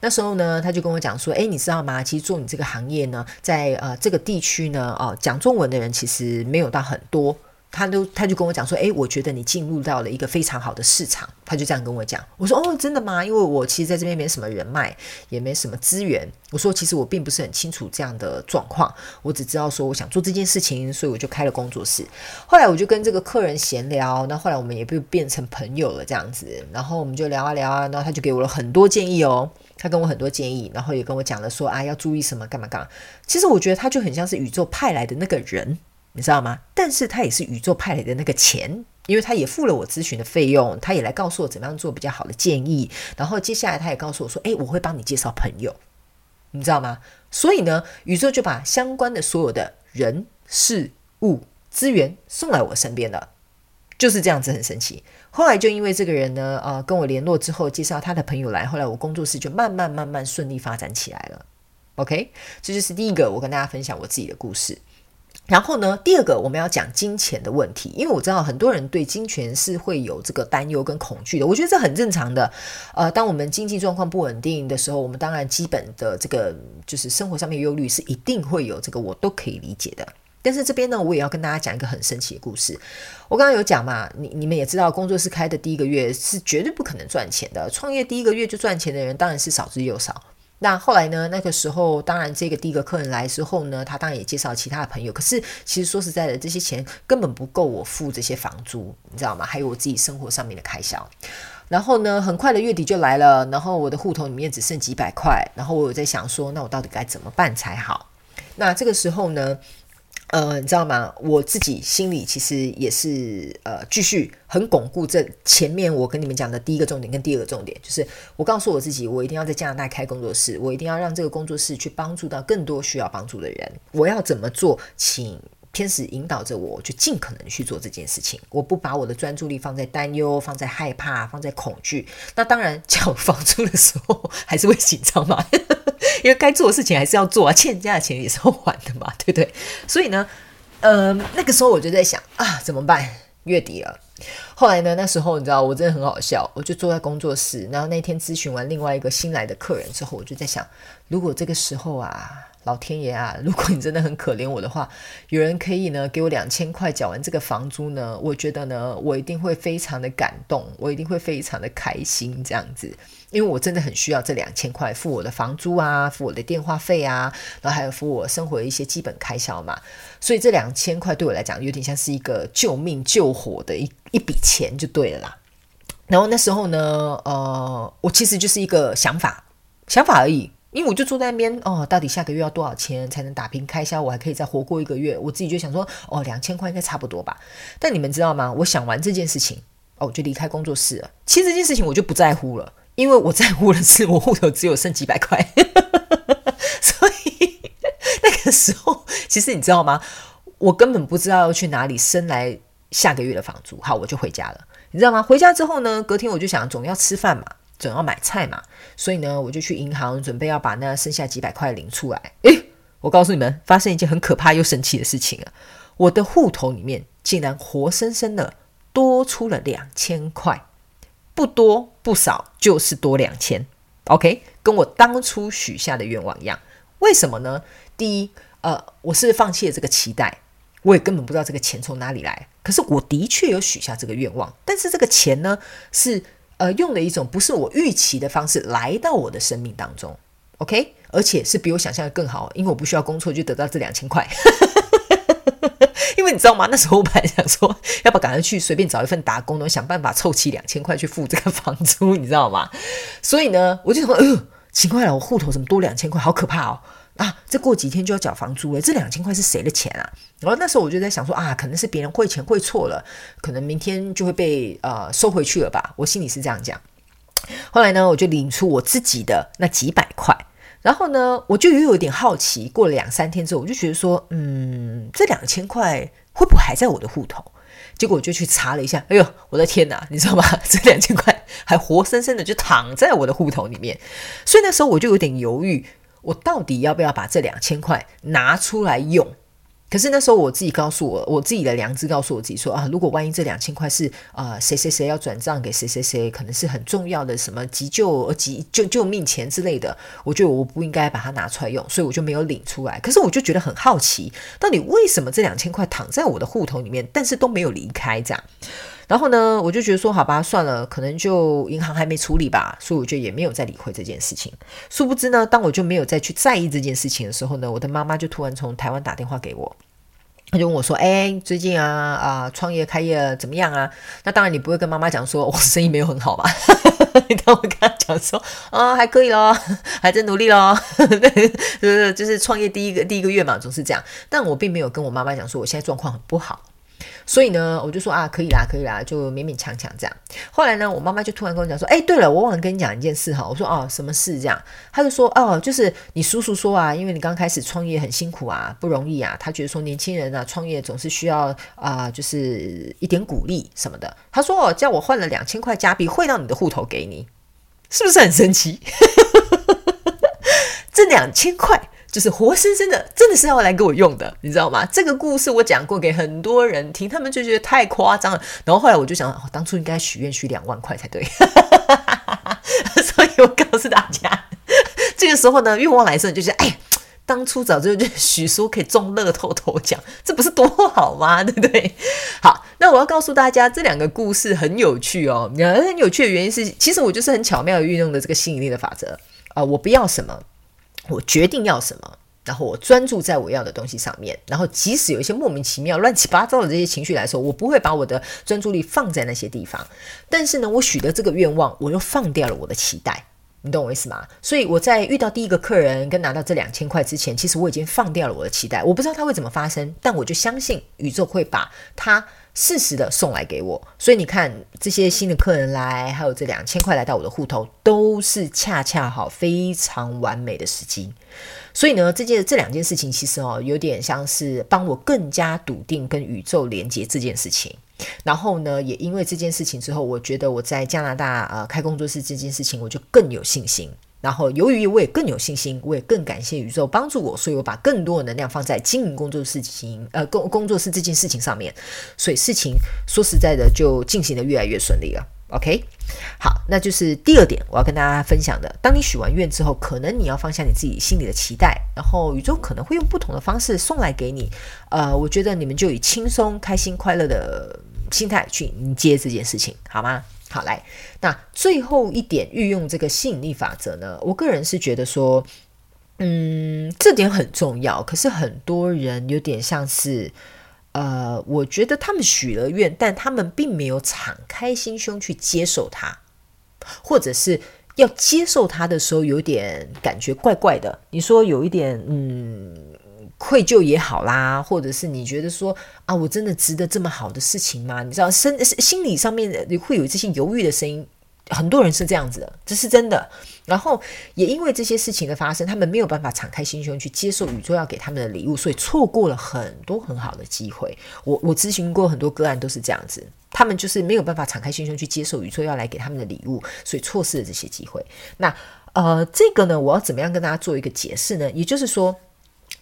那时候呢，他就跟我讲说：“哎，你知道吗？其实做你这个行业呢，在呃这个地区呢，哦，讲中文的人其实没有到很多。”他都，他就跟我讲说，诶，我觉得你进入到了一个非常好的市场。他就这样跟我讲，我说，哦，真的吗？因为我其实在这边没什么人脉，也没什么资源。我说，其实我并不是很清楚这样的状况，我只知道说我想做这件事情，所以我就开了工作室。后来我就跟这个客人闲聊，那后来我们也不变成朋友了这样子，然后我们就聊啊聊啊，然后他就给我了很多建议哦，他跟我很多建议，然后也跟我讲了说啊，要注意什么干嘛干嘛。其实我觉得他就很像是宇宙派来的那个人。你知道吗？但是他也是宇宙派来的那个钱，因为他也付了我咨询的费用，他也来告诉我怎么样做比较好的建议。然后接下来他也告诉我说：“诶，我会帮你介绍朋友。”你知道吗？所以呢，宇宙就把相关的所有的人事物资源送来我身边了，就是这样子，很神奇。后来就因为这个人呢，呃，跟我联络之后，介绍他的朋友来，后来我工作室就慢慢慢慢顺利发展起来了。OK，这就是第一个我跟大家分享我自己的故事。然后呢，第二个我们要讲金钱的问题，因为我知道很多人对金钱是会有这个担忧跟恐惧的。我觉得这很正常的。呃，当我们经济状况不稳定的时候，我们当然基本的这个就是生活上面忧虑是一定会有，这个我都可以理解的。但是这边呢，我也要跟大家讲一个很神奇的故事。我刚刚有讲嘛，你你们也知道，工作室开的第一个月是绝对不可能赚钱的。创业第一个月就赚钱的人当然是少之又少。那后来呢？那个时候，当然这个第一个客人来之后呢，他当然也介绍其他的朋友。可是其实说实在的，这些钱根本不够我付这些房租，你知道吗？还有我自己生活上面的开销。然后呢，很快的月底就来了，然后我的户头里面只剩几百块。然后我有在想说，那我到底该怎么办才好？那这个时候呢？呃，你知道吗？我自己心里其实也是呃，继续很巩固这前面我跟你们讲的第一个重点跟第二个重点，就是我告诉我自己，我一定要在加拿大开工作室，我一定要让这个工作室去帮助到更多需要帮助的人。我要怎么做？请天使引导着我，就尽可能去做这件事情。我不把我的专注力放在担忧、放在害怕、放在恐惧。那当然，交房租的时候还是会紧张嘛。因为该做的事情还是要做啊，欠人家的钱也是要还的嘛，对不对？所以呢，呃，那个时候我就在想啊，怎么办？月底了。后来呢，那时候你知道，我真的很好笑，我就坐在工作室，然后那天咨询完另外一个新来的客人之后，我就在想，如果这个时候啊。老天爷啊！如果你真的很可怜我的话，有人可以呢给我两千块缴完这个房租呢，我觉得呢我一定会非常的感动，我一定会非常的开心这样子，因为我真的很需要这两千块付我的房租啊，付我的电话费啊，然后还有付我生活的一些基本开销嘛，所以这两千块对我来讲有点像是一个救命救火的一一笔钱就对了啦。然后那时候呢，呃，我其实就是一个想法，想法而已。因为我就坐在那边哦，到底下个月要多少钱才能打平开销？我还可以再活过一个月。我自己就想说，哦，两千块应该差不多吧。但你们知道吗？我想完这件事情，哦，我就离开工作室了。其实这件事情我就不在乎了，因为我在乎的是我户头只有剩几百块。[LAUGHS] 所以 [LAUGHS] 那个时候，其实你知道吗？我根本不知道要去哪里生来下个月的房租。好，我就回家了。你知道吗？回家之后呢，隔天我就想，总要吃饭嘛。总要买菜嘛，所以呢，我就去银行准备要把那剩下几百块领出来。诶，我告诉你们，发生一件很可怕又神奇的事情啊！我的户头里面竟然活生生的多出了两千块，不多不少，就是多两千。OK，跟我当初许下的愿望一样。为什么呢？第一，呃，我是放弃了这个期待，我也根本不知道这个钱从哪里来。可是我的确有许下这个愿望，但是这个钱呢是。呃，用了一种不是我预期的方式来到我的生命当中，OK，而且是比我想象的更好，因为我不需要工作就得到这两千块。[LAUGHS] 因为你知道吗？那时候我本来想说，要不赶快去随便找一份打工，然后想办法凑齐两千块去付这个房租，你知道吗？所以呢，我就说，呃，奇怪了，我户头怎么多两千块？好可怕哦！啊，这过几天就要缴房租了，这两千块是谁的钱啊？然后那时候我就在想说啊，可能是别人汇钱汇错了，可能明天就会被呃收回去了吧？我心里是这样讲。后来呢，我就领出我自己的那几百块，然后呢，我就又有点好奇。过了两三天之后，我就觉得说，嗯，这两千块会不会还在我的户头？结果我就去查了一下，哎呦，我的天哪，你知道吗？[LAUGHS] 这两千块还活生生的就躺在我的户头里面。所以那时候我就有点犹豫。我到底要不要把这两千块拿出来用？可是那时候我自己告诉我，我自己的良知告诉我自己说啊，如果万一这两千块是啊谁谁谁要转账给谁谁谁，可能是很重要的什么急救、急救救命钱之类的，我觉得我不应该把它拿出来用，所以我就没有领出来。可是我就觉得很好奇，到底为什么这两千块躺在我的户头里面，但是都没有离开这样？然后呢，我就觉得说，好吧，算了，可能就银行还没处理吧，所以我就也没有再理会这件事情。殊不知呢，当我就没有再去在意这件事情的时候呢，我的妈妈就突然从台湾打电话给我，她就问我说：“哎，最近啊啊，创业开业怎么样啊？”那当然你不会跟妈妈讲说我生意没有很好吧？你当我跟她讲说啊，还可以咯，还在努力咯。对，[LAUGHS] 就是就是创业第一个第一个月嘛，总是这样。但我并没有跟我妈妈讲说我现在状况很不好。所以呢，我就说啊，可以啦，可以啦，就勉勉强强这样。后来呢，我妈妈就突然跟我讲说，哎，对了，我忘了跟你讲一件事哈。我说哦，什么事这样？她就说哦，就是你叔叔说啊，因为你刚开始创业很辛苦啊，不容易啊。他觉得说年轻人啊，创业总是需要啊、就是一点鼓励什么的。他说哦，叫我换了两千块加币汇到你的户头给你，是不是很神奇？[LAUGHS] 这两千块。就是活生生的，真的是要来给我用的，你知道吗？这个故事我讲过给很多人听，他们就觉得太夸张了。然后后来我就想，哦，当初应该许愿许两万块才对。[LAUGHS] 所以我告诉大家，这个时候呢，愿望来的时候就是，哎，当初早就就许说可以中乐透头奖，这不是多好吗？[LAUGHS] 对不对？好，那我要告诉大家，这两个故事很有趣哦。很有趣的原因是，其实我就是很巧妙的运用的这个吸引力的法则啊，我不要什么。我决定要什么，然后我专注在我要的东西上面，然后即使有一些莫名其妙、乱七八糟的这些情绪来说，我不会把我的专注力放在那些地方。但是呢，我许的这个愿望，我又放掉了我的期待，你懂我意思吗？所以我在遇到第一个客人跟拿到这两千块之前，其实我已经放掉了我的期待。我不知道它会怎么发生，但我就相信宇宙会把它。适时的送来给我，所以你看这些新的客人来，还有这两千块来到我的户头，都是恰恰好非常完美的时机。所以呢，这件这两件事情其实哦，有点像是帮我更加笃定跟宇宙连接这件事情。然后呢，也因为这件事情之后，我觉得我在加拿大呃开工作室这件事情，我就更有信心。然后由于我也更有信心，我也更感谢宇宙帮助我，所以我把更多的能量放在经营工作事情，呃，工工作室这件事情上面，所以事情说实在的就进行得越来越顺利了。OK，好，那就是第二点我要跟大家分享的。当你许完愿之后，可能你要放下你自己心里的期待，然后宇宙可能会用不同的方式送来给你。呃，我觉得你们就以轻松、开心、快乐的心态去迎接这件事情，好吗？好，来，那最后一点，运用这个吸引力法则呢？我个人是觉得说，嗯，这点很重要。可是很多人有点像是。呃，我觉得他们许了愿，但他们并没有敞开心胸去接受它，或者是要接受它的时候，有点感觉怪怪的。你说有一点，嗯，愧疚也好啦，或者是你觉得说啊，我真的值得这么好的事情吗？你知道，身心理上面会有这些犹豫的声音。很多人是这样子的，这是真的。然后也因为这些事情的发生，他们没有办法敞开心胸去接受宇宙要给他们的礼物，所以错过了很多很好的机会。我我咨询过很多个案都是这样子，他们就是没有办法敞开心胸去接受宇宙要来给他们的礼物，所以错失了这些机会。那呃，这个呢，我要怎么样跟大家做一个解释呢？也就是说，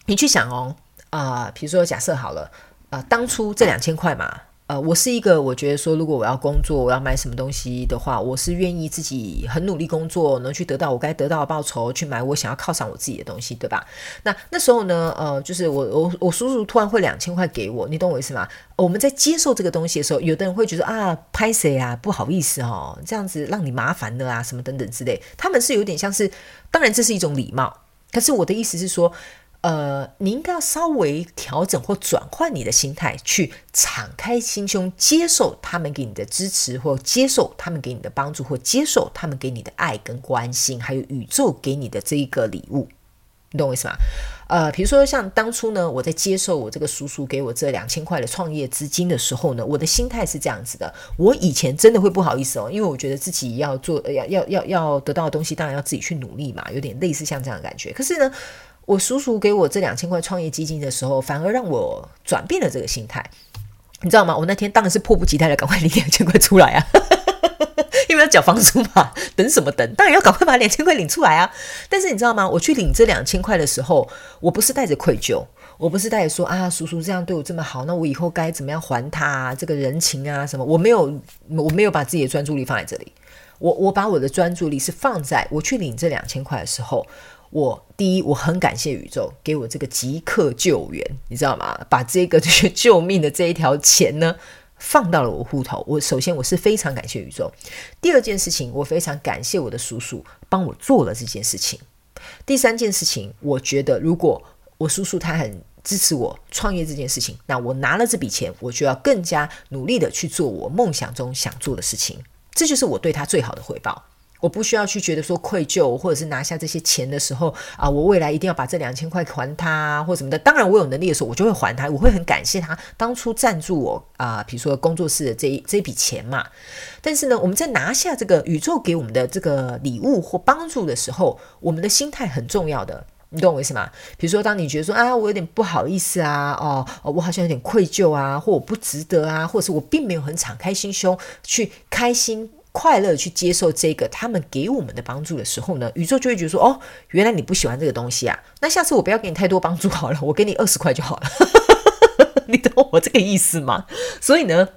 你去想哦，啊、比如说假设好了，啊、当初这两千块嘛。呃，我是一个，我觉得说，如果我要工作，我要买什么东西的话，我是愿意自己很努力工作，能去得到我该得到的报酬，去买我想要犒赏我自己的东西，对吧？那那时候呢，呃，就是我我我叔叔突然会两千块给我，你懂我意思吗？我们在接受这个东西的时候，有的人会觉得啊，拍谁啊，不好意思哦，这样子让你麻烦了啊，什么等等之类，他们是有点像是，当然这是一种礼貌，可是我的意思是说。呃，你应该要稍微调整或转换你的心态，去敞开心胸，接受他们给你的支持，或接受他们给你的帮助，或接受他们给你的爱跟关心，还有宇宙给你的这一个礼物，你懂我意思吗？呃，比如说像当初呢，我在接受我这个叔叔给我这两千块的创业资金的时候呢，我的心态是这样子的：我以前真的会不好意思哦，因为我觉得自己要做，要要要要得到的东西，当然要自己去努力嘛，有点类似像这样的感觉。可是呢。我叔叔给我这两千块创业基金的时候，反而让我转变了这个心态，你知道吗？我那天当然是迫不及待的赶快领两千块出来啊，[LAUGHS] 因为要缴房租嘛，等什么等？当然要赶快把两千块领出来啊！但是你知道吗？我去领这两千块的时候，我不是带着愧疚，我不是带着说啊，叔叔这样对我这么好，那我以后该怎么样还他啊？这个人情啊什么？我没有，我没有把自己的专注力放在这里，我我把我的专注力是放在我去领这两千块的时候。我第一，我很感谢宇宙给我这个即刻救援，你知道吗？把这个就是救命的这一条钱呢，放到了我户头。我首先我是非常感谢宇宙。第二件事情，我非常感谢我的叔叔帮我做了这件事情。第三件事情，我觉得如果我叔叔他很支持我创业这件事情，那我拿了这笔钱，我就要更加努力的去做我梦想中想做的事情。这就是我对他最好的回报。我不需要去觉得说愧疚，或者是拿下这些钱的时候啊，我未来一定要把这两千块还他或什么的。当然，我有能力的时候，我就会还他，我会很感谢他当初赞助我啊，比如说工作室的这一这一笔钱嘛。但是呢，我们在拿下这个宇宙给我们的这个礼物或帮助的时候，我们的心态很重要的，你懂我意思吗？比如说，当你觉得说啊，我有点不好意思啊，哦，我好像有点愧疚啊，或我不值得啊，或者是我并没有很敞开心胸去开心。快乐去接受这个他们给我们的帮助的时候呢，宇宙就会觉得说：“哦，原来你不喜欢这个东西啊，那下次我不要给你太多帮助好了，我给你二十块就好了。[LAUGHS] ”你懂我这个意思吗？所以呢，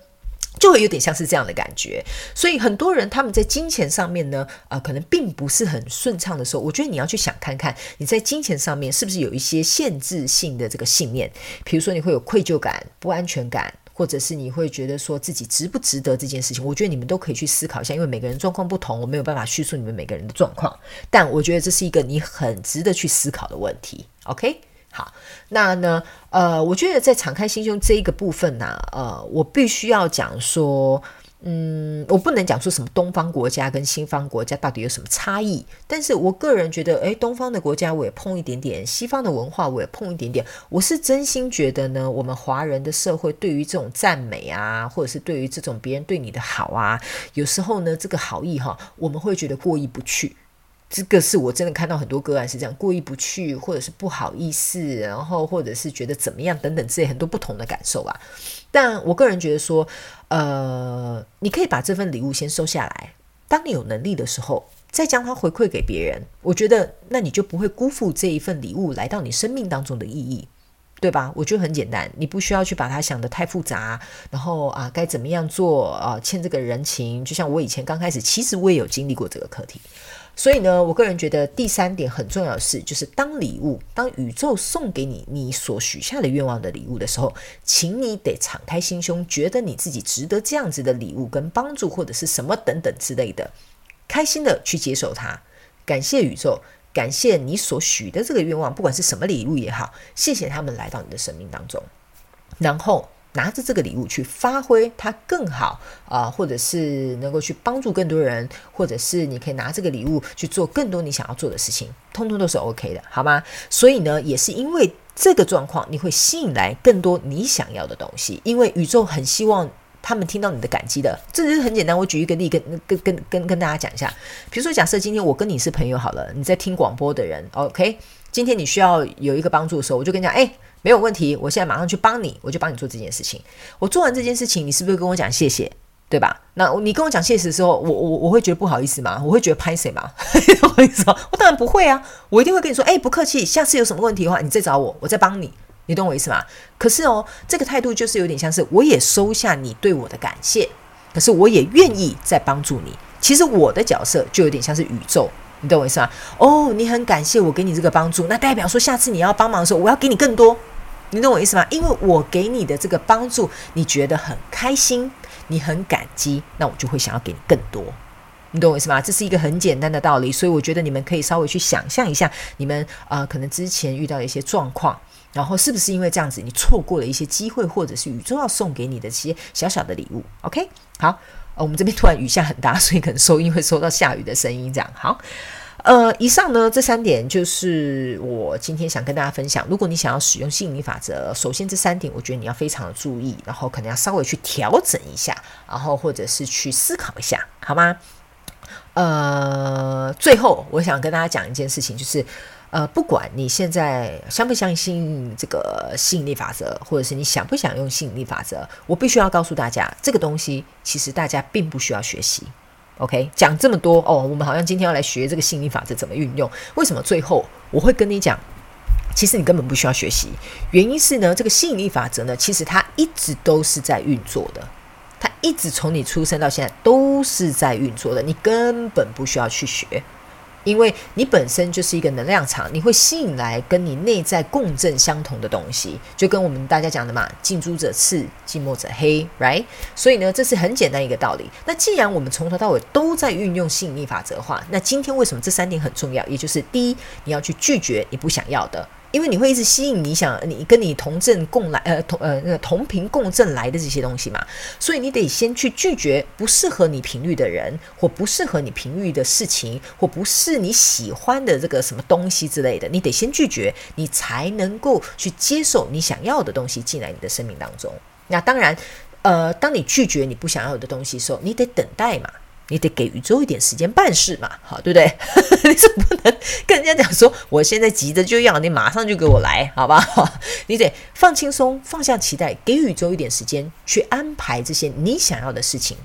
就会有点像是这样的感觉。所以很多人他们在金钱上面呢，呃，可能并不是很顺畅的时候，我觉得你要去想看看你在金钱上面是不是有一些限制性的这个信念，比如说你会有愧疚感、不安全感。或者是你会觉得说自己值不值得这件事情，我觉得你们都可以去思考一下，因为每个人状况不同，我没有办法叙述你们每个人的状况，但我觉得这是一个你很值得去思考的问题。OK，好，那呢，呃，我觉得在敞开心胸这一个部分呢，呃，我必须要讲说。嗯，我不能讲说什么东方国家跟西方国家到底有什么差异，但是我个人觉得，诶，东方的国家我也碰一点点，西方的文化我也碰一点点。我是真心觉得呢，我们华人的社会对于这种赞美啊，或者是对于这种别人对你的好啊，有时候呢，这个好意哈，我们会觉得过意不去。这个是我真的看到很多个案是这样，过意不去，或者是不好意思，然后或者是觉得怎么样等等之类很多不同的感受吧。但我个人觉得说，呃，你可以把这份礼物先收下来。当你有能力的时候，再将它回馈给别人，我觉得那你就不会辜负这一份礼物来到你生命当中的意义。对吧？我觉得很简单，你不需要去把它想得太复杂，然后啊，该怎么样做啊，欠这个人情。就像我以前刚开始，其实我也有经历过这个课题。所以呢，我个人觉得第三点很重要的是，就是当礼物，当宇宙送给你你所许下的愿望的礼物的时候，请你得敞开心胸，觉得你自己值得这样子的礼物跟帮助，或者是什么等等之类的，开心的去接受它，感谢宇宙。感谢你所许的这个愿望，不管是什么礼物也好，谢谢他们来到你的生命当中，然后拿着这个礼物去发挥它更好啊、或者是能够去帮助更多人，或者是你可以拿这个礼物去做更多你想要做的事情，通通都是 OK 的，好吗？所以呢，也是因为这个状况，你会吸引来更多你想要的东西，因为宇宙很希望。他们听到你的感激的，这就是很简单。我举一个例，跟跟跟跟跟大家讲一下。比如说，假设今天我跟你是朋友好了，你在听广播的人，OK？今天你需要有一个帮助的时候，我就跟你讲，哎，没有问题，我现在马上去帮你，我就帮你做这件事情。我做完这件事情，你是不是跟我讲谢谢？对吧？那你跟我讲谢谢的时候，我我我会觉得不好意思吗？我会觉得拍谁吗？[LAUGHS] 我跟你说，我当然不会啊，我一定会跟你说，哎，不客气，下次有什么问题的话，你再找我，我再帮你。你懂我意思吗？可是哦，这个态度就是有点像是我也收下你对我的感谢，可是我也愿意再帮助你。其实我的角色就有点像是宇宙，你懂我意思吗？哦，你很感谢我给你这个帮助，那代表说下次你要帮忙的时候，我要给你更多。你懂我意思吗？因为我给你的这个帮助，你觉得很开心，你很感激，那我就会想要给你更多。你懂我意思吗？这是一个很简单的道理，所以我觉得你们可以稍微去想象一下，你们啊、可能之前遇到的一些状况。然后是不是因为这样子，你错过了一些机会，或者是宇宙要送给你的一些小小的礼物？OK，好，呃，我们这边突然雨下很大，所以可能收音会收到下雨的声音。这样好，呃，以上呢这三点就是我今天想跟大家分享。如果你想要使用吸引力法则，首先这三点我觉得你要非常的注意，然后可能要稍微去调整一下，然后或者是去思考一下，好吗？呃，最后我想跟大家讲一件事情，就是。呃，不管你现在相不相信这个吸引力法则，或者是你想不想用吸引力法则，我必须要告诉大家，这个东西其实大家并不需要学习。OK，讲这么多哦，我们好像今天要来学这个吸引力法则怎么运用。为什么最后我会跟你讲，其实你根本不需要学习？原因是呢，这个吸引力法则呢，其实它一直都是在运作的，它一直从你出生到现在都是在运作的，你根本不需要去学。因为你本身就是一个能量场，你会吸引来跟你内在共振相同的东西，就跟我们大家讲的嘛，近朱者赤，近墨者黑，right？所以呢，这是很简单一个道理。那既然我们从头到尾都在运用吸引力法则的话，那今天为什么这三点很重要？也就是第一，你要去拒绝你不想要的。因为你会一直吸引你想你跟你同振共来呃同呃那个同频共振来的这些东西嘛，所以你得先去拒绝不适合你频率的人，或不适合你频率的事情，或不是你喜欢的这个什么东西之类的，你得先拒绝，你才能够去接受你想要的东西进来你的生命当中。那当然，呃，当你拒绝你不想要的东西的时候，你得等待嘛。你得给宇宙一点时间办事嘛，好，对不对？[LAUGHS] 你总不能跟人家讲说，我现在急着就要，你马上就给我来，好吧？[LAUGHS] 你得放轻松，放下期待，给宇宙一点时间去安排这些你想要的事情，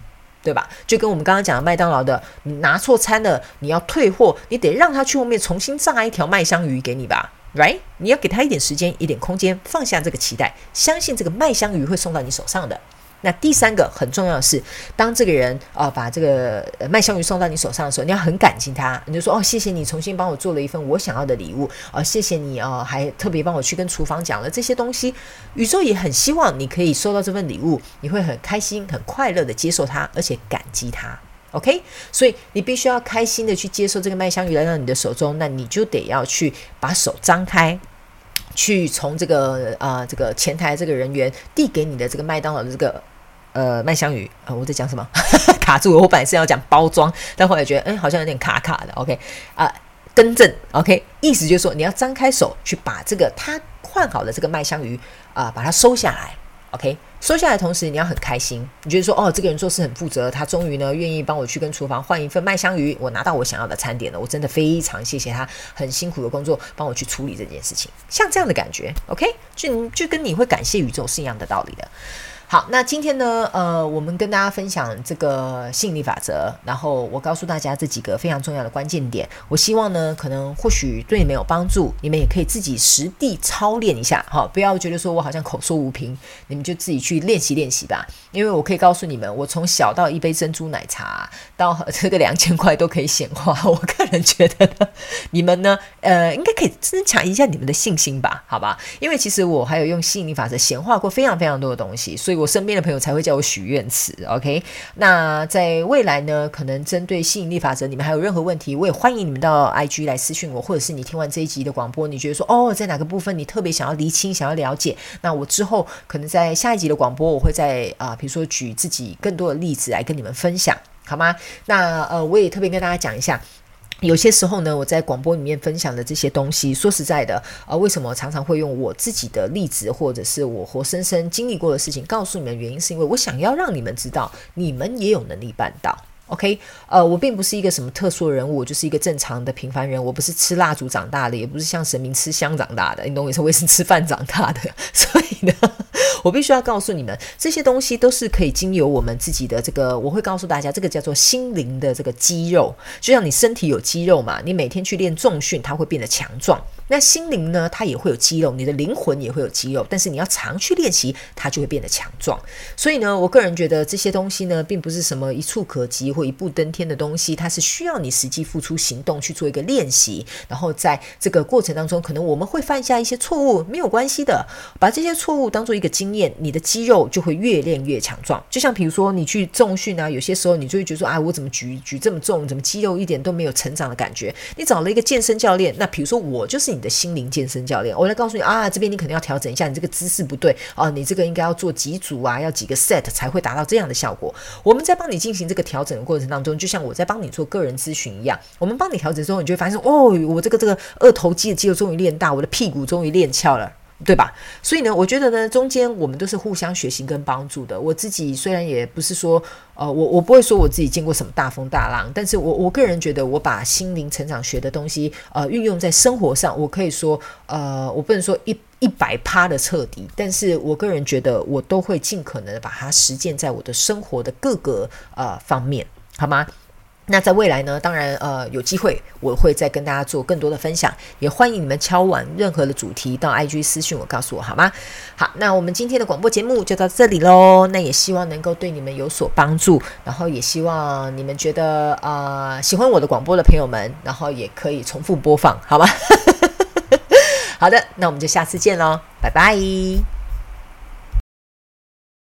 对吧？就跟我们刚刚讲的麦当劳的，你拿错餐了，你要退货，你得让他去后面重新炸一条麦香鱼给你吧，right？你要给他一点时间，一点空间，放下这个期待，相信这个麦香鱼会送到你手上的。那第三个很重要的是，当这个人啊、把这个麦香鱼送到你手上的时候，你要很感激他，你就说哦，谢谢你重新帮我做了一份我想要的礼物啊、谢谢你啊、呃，还特别帮我去跟厨房讲了这些东西。宇宙也很希望你可以收到这份礼物，你会很开心、很快乐的接受它，而且感激它。OK，所以你必须要开心的去接受这个麦香鱼来到你的手中，那你就得要去把手张开。去从这个啊、这个前台这个人员递给你的这个麦当劳的这个呃麦香鱼啊、我在讲什么？[LAUGHS] 卡住了。我本来是要讲包装，但后来觉得，哎，好像有点卡卡的。OK 啊、更正。OK，意思就是说，你要张开手去把这个他换好的这个麦香鱼啊、把它收下来。OK。收下来同时，你要很开心，你觉得说，哦，这个人做事很负责，他终于呢愿意帮我去跟厨房换一份麦香鱼，我拿到我想要的餐点了，我真的非常谢谢他，很辛苦的工作，帮我去处理这件事情，像这样的感觉，OK，就就跟你会感谢宇宙是一样的道理的。好，那今天呢，呃，我们跟大家分享这个吸引力法则，然后我告诉大家这几个非常重要的关键点。我希望呢，可能或许对你们有帮助，你们也可以自己实地操练一下，哈，不要觉得说我好像口说无凭，你们就自己去练习练习吧。因为我可以告诉你们，我从小到一杯珍珠奶茶到这个两千块都可以显化。我个人觉得呢，你们呢，呃，应该可以增强一下你们的信心吧，好吧？因为其实我还有用吸引力法则显化过非常非常多的东西，所以。我身边的朋友才会叫我许愿池，OK？那在未来呢，可能针对吸引力法则，你们还有任何问题，我也欢迎你们到 IG 来私讯我，或者是你听完这一集的广播，你觉得说哦，在哪个部分你特别想要厘清、想要了解，那我之后可能在下一集的广播，我会在啊、比如说举自己更多的例子来跟你们分享，好吗？那呃，我也特别跟大家讲一下。有些时候呢，我在广播里面分享的这些东西，说实在的，啊、为什么常常会用我自己的例子，或者是我活生生经历过的事情，告诉你们原因，是因为我想要让你们知道，你们也有能力办到。OK，呃，我并不是一个什么特殊人物，我就是一个正常的平凡人。我不是吃蜡烛长大的，也不是像神明吃香长大的，你懂我意思？我也是吃饭长大的。所以呢，我必须要告诉你们，这些东西都是可以经由我们自己的这个，我会告诉大家，这个叫做心灵的这个肌肉，就像你身体有肌肉嘛，你每天去练重训，它会变得强壮。那心灵呢，它也会有肌肉，你的灵魂也会有肌肉，但是你要常去练习，它就会变得强壮。所以呢，我个人觉得这些东西呢，并不是什么一触可及或一步登天的东西，它是需要你实际付出行动去做一个练习。然后在这个过程当中，可能我们会犯下一些错误，没有关系的，把这些错误当做一个经验，你的肌肉就会越练越强壮。就像比如说你去重训啊，有些时候你就会觉得说啊，我怎么举举这么重，怎么肌肉一点都没有成长的感觉？你找了一个健身教练，那比如说我就是你。的心灵健身教练，我来告诉你啊，这边你可能要调整一下，你这个姿势不对啊，你这个应该要做几组啊，要几个 set 才会达到这样的效果。我们在帮你进行这个调整的过程当中，就像我在帮你做个人咨询一样，我们帮你调整之后，你就会发现哦，我这个这个二头肌的肌肉终于练大，我的屁股终于练翘了。对吧？所以呢，我觉得呢，中间我们都是互相学习跟帮助的。我自己虽然也不是说，呃，我我不会说我自己见过什么大风大浪，但是我我个人觉得，我把心灵成长学的东西，呃，运用在生活上，我可以说，呃，我不能说一一百趴的彻底，但是我个人觉得，我都会尽可能的把它实践在我的生活的各个呃方面，好吗？那在未来呢？当然，呃，有机会我会再跟大家做更多的分享，也欢迎你们敲完任何的主题到 IG 私讯我，告诉我好吗？好，那我们今天的广播节目就到这里喽。那也希望能够对你们有所帮助，然后也希望你们觉得啊、呃、喜欢我的广播的朋友们，然后也可以重复播放，好吗？[LAUGHS] 好的，那我们就下次见喽，拜拜。